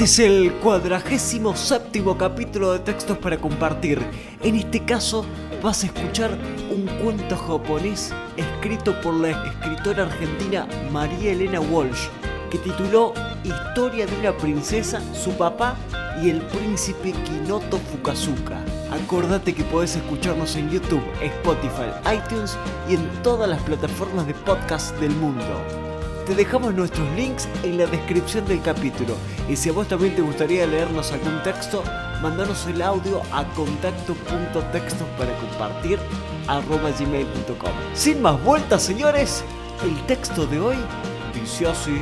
Este es el cuadragésimo séptimo capítulo de textos para compartir. En este caso vas a escuchar un cuento japonés escrito por la escritora argentina María Elena Walsh, que tituló Historia de una princesa, su papá y el príncipe Kinoto Fukazuka. Acordate que podés escucharnos en YouTube, Spotify, iTunes y en todas las plataformas de podcast del mundo. Te dejamos nuestros links en la descripción del capítulo y si a vos también te gustaría leernos algún texto, mandanos el audio a contacto.textos para compartir gmail.com. Sin más vueltas, señores, el texto de hoy dice así.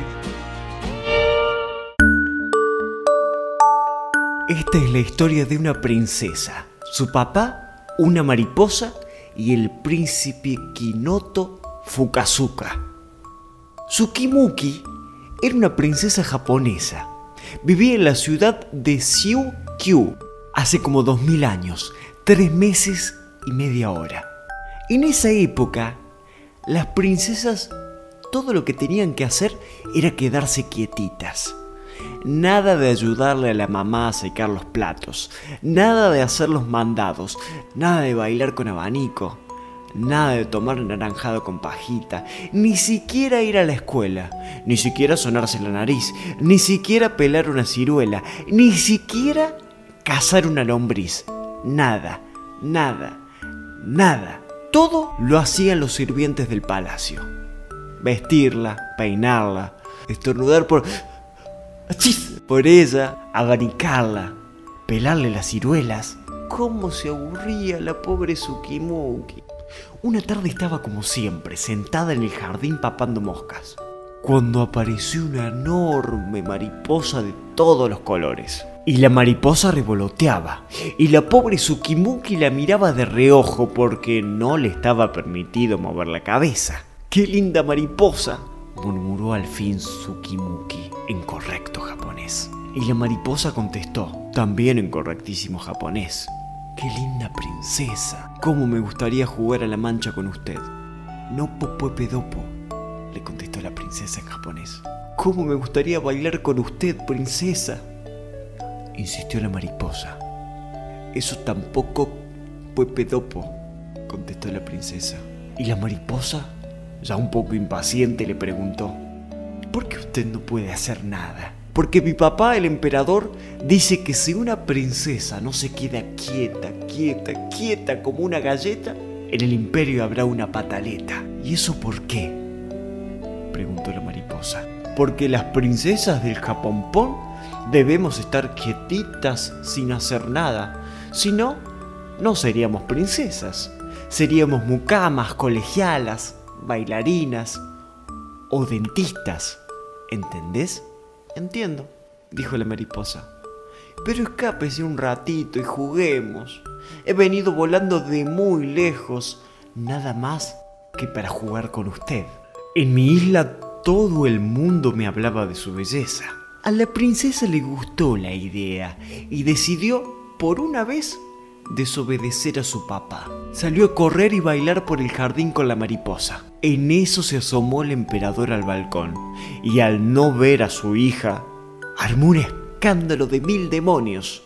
Esta es la historia de una princesa, su papá, una mariposa y el príncipe Kinoto Fukazuka. Tsukimuki era una princesa japonesa. Vivía en la ciudad de Kyu hace como 2000 años, tres meses y media hora. En esa época, las princesas todo lo que tenían que hacer era quedarse quietitas. Nada de ayudarle a la mamá a secar los platos, nada de hacer los mandados, nada de bailar con abanico, nada de tomar naranjado con pajita, ni siquiera ir a la escuela, ni siquiera sonarse la nariz, ni siquiera pelar una ciruela, ni siquiera cazar una lombriz. Nada, nada, nada. Todo lo hacían los sirvientes del palacio. Vestirla, peinarla, estornudar por... por ella, abanicarla, pelarle las ciruelas. ¿Cómo se aburría la pobre Sukimuki? Una tarde estaba como siempre, sentada en el jardín papando moscas, cuando apareció una enorme mariposa de todos los colores. Y la mariposa revoloteaba, y la pobre Sukimuki la miraba de reojo porque no le estaba permitido mover la cabeza. ¡Qué linda mariposa! murmuró al fin Sukimuki en correcto japonés. Y la mariposa contestó, también en correctísimo japonés. ¡Qué linda princesa! ¿Cómo me gustaría jugar a la mancha con usted? No pedopo, le contestó la princesa en japonés. ¿Cómo me gustaría bailar con usted, princesa? insistió la mariposa. Eso tampoco pedopo, contestó la princesa. Y la mariposa, ya un poco impaciente, le preguntó, ¿por qué usted no puede hacer nada? Porque mi papá, el emperador, dice que si una princesa no se queda quieta, quieta, quieta como una galleta, en el imperio habrá una pataleta. ¿Y eso por qué? preguntó la mariposa. Porque las princesas del Japonpón debemos estar quietitas sin hacer nada. Si no, no seríamos princesas. Seríamos mucamas, colegialas, bailarinas o dentistas. ¿Entendés? Entiendo, dijo la mariposa. Pero escápese un ratito y juguemos. He venido volando de muy lejos, nada más que para jugar con usted. En mi isla todo el mundo me hablaba de su belleza. A la princesa le gustó la idea y decidió, por una vez, desobedecer a su papá. Salió a correr y bailar por el jardín con la mariposa. En eso se asomó el emperador al balcón y al no ver a su hija, armó un escándalo de mil demonios.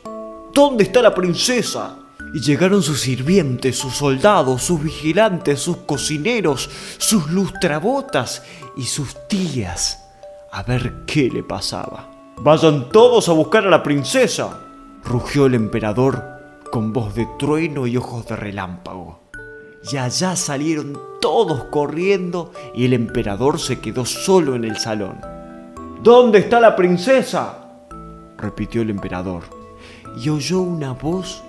¿Dónde está la princesa? Y llegaron sus sirvientes, sus soldados, sus vigilantes, sus cocineros, sus lustrabotas y sus tías a ver qué le pasaba. Vayan todos a buscar a la princesa, rugió el emperador con voz de trueno y ojos de relámpago. Y allá salieron todos corriendo y el emperador se quedó solo en el salón. ¿Dónde está la princesa? repitió el emperador. Y oyó una voz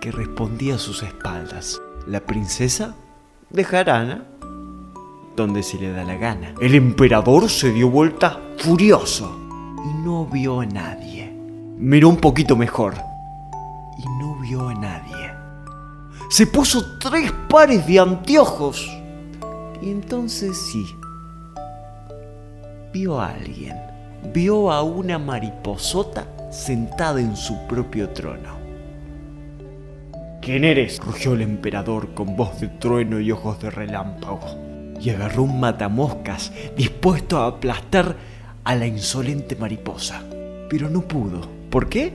que respondía a sus espaldas. ¿La princesa? ¿De Jarana? donde se le da la gana. El emperador se dio vuelta furioso y no vio a nadie. Miró un poquito mejor Se puso tres pares de anteojos y entonces sí, vio a alguien. Vio a una mariposota sentada en su propio trono. ¿Quién eres? rugió el emperador con voz de trueno y ojos de relámpago, y agarró un matamoscas dispuesto a aplastar a la insolente mariposa. Pero no pudo. ¿Por qué?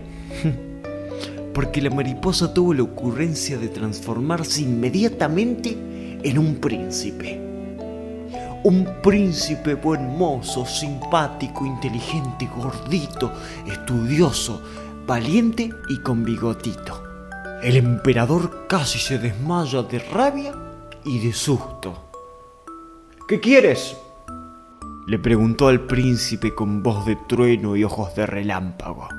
Porque la mariposa tuvo la ocurrencia de transformarse inmediatamente en un príncipe. Un príncipe buen mozo, simpático, inteligente, gordito, estudioso, valiente y con bigotito. El emperador casi se desmaya de rabia y de susto. ¿Qué quieres? Le preguntó al príncipe con voz de trueno y ojos de relámpago.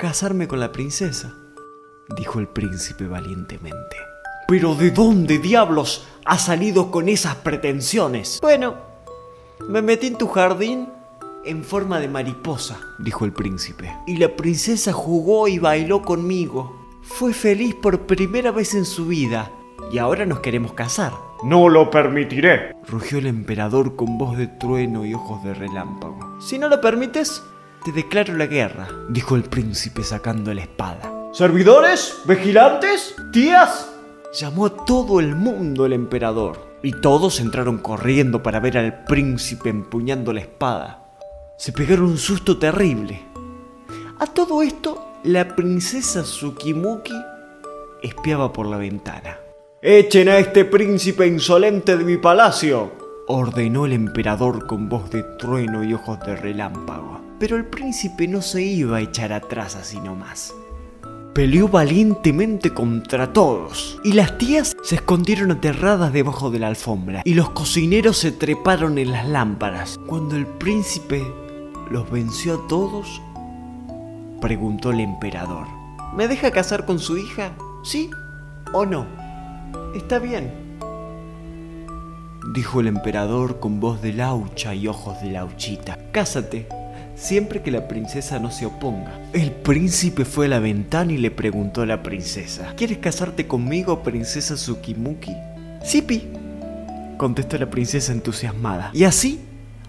Casarme con la princesa, dijo el príncipe valientemente. Pero ¿de dónde diablos ha salido con esas pretensiones? Bueno, me metí en tu jardín en forma de mariposa, dijo el príncipe. Y la princesa jugó y bailó conmigo. Fue feliz por primera vez en su vida y ahora nos queremos casar. No lo permitiré, rugió el emperador con voz de trueno y ojos de relámpago. Si no lo permites, te declaro la guerra, dijo el príncipe sacando la espada. ¿Servidores? ¿Vigilantes? ¿Tías? Llamó a todo el mundo el emperador, y todos entraron corriendo para ver al príncipe empuñando la espada. Se pegaron un susto terrible. A todo esto, la princesa Tsukimuki espiaba por la ventana. Echen a este príncipe insolente de mi palacio, ordenó el emperador con voz de trueno y ojos de relámpago. Pero el príncipe no se iba a echar atrás así nomás peleó valientemente contra todos, y las tías se escondieron aterradas debajo de la alfombra, y los cocineros se treparon en las lámparas. Cuando el príncipe los venció a todos, preguntó el emperador, ¿me deja casar con su hija? ¿Sí o no? Está bien, dijo el emperador con voz de laucha y ojos de lauchita. Cásate siempre que la princesa no se oponga. El príncipe fue a la ventana y le preguntó a la princesa, ¿quieres casarte conmigo, princesa Tsukimuki? Sipi, contestó la princesa entusiasmada. Y así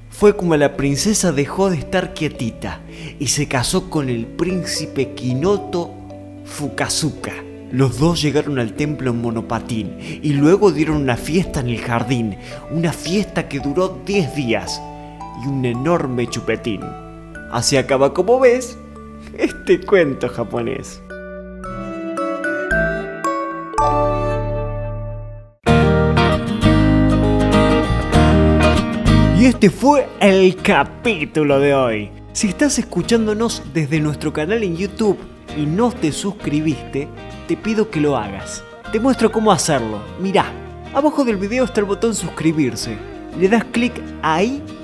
fue como la princesa dejó de estar quietita y se casó con el príncipe Kinoto Fukazuka. Los dos llegaron al templo en monopatín y luego dieron una fiesta en el jardín, una fiesta que duró 10 días y un enorme chupetín. Así acaba, como ves, este cuento japonés. Y este fue el capítulo de hoy. Si estás escuchándonos desde nuestro canal en YouTube y no te suscribiste, te pido que lo hagas. Te muestro cómo hacerlo. Mirá, abajo del video está el botón suscribirse. Le das clic ahí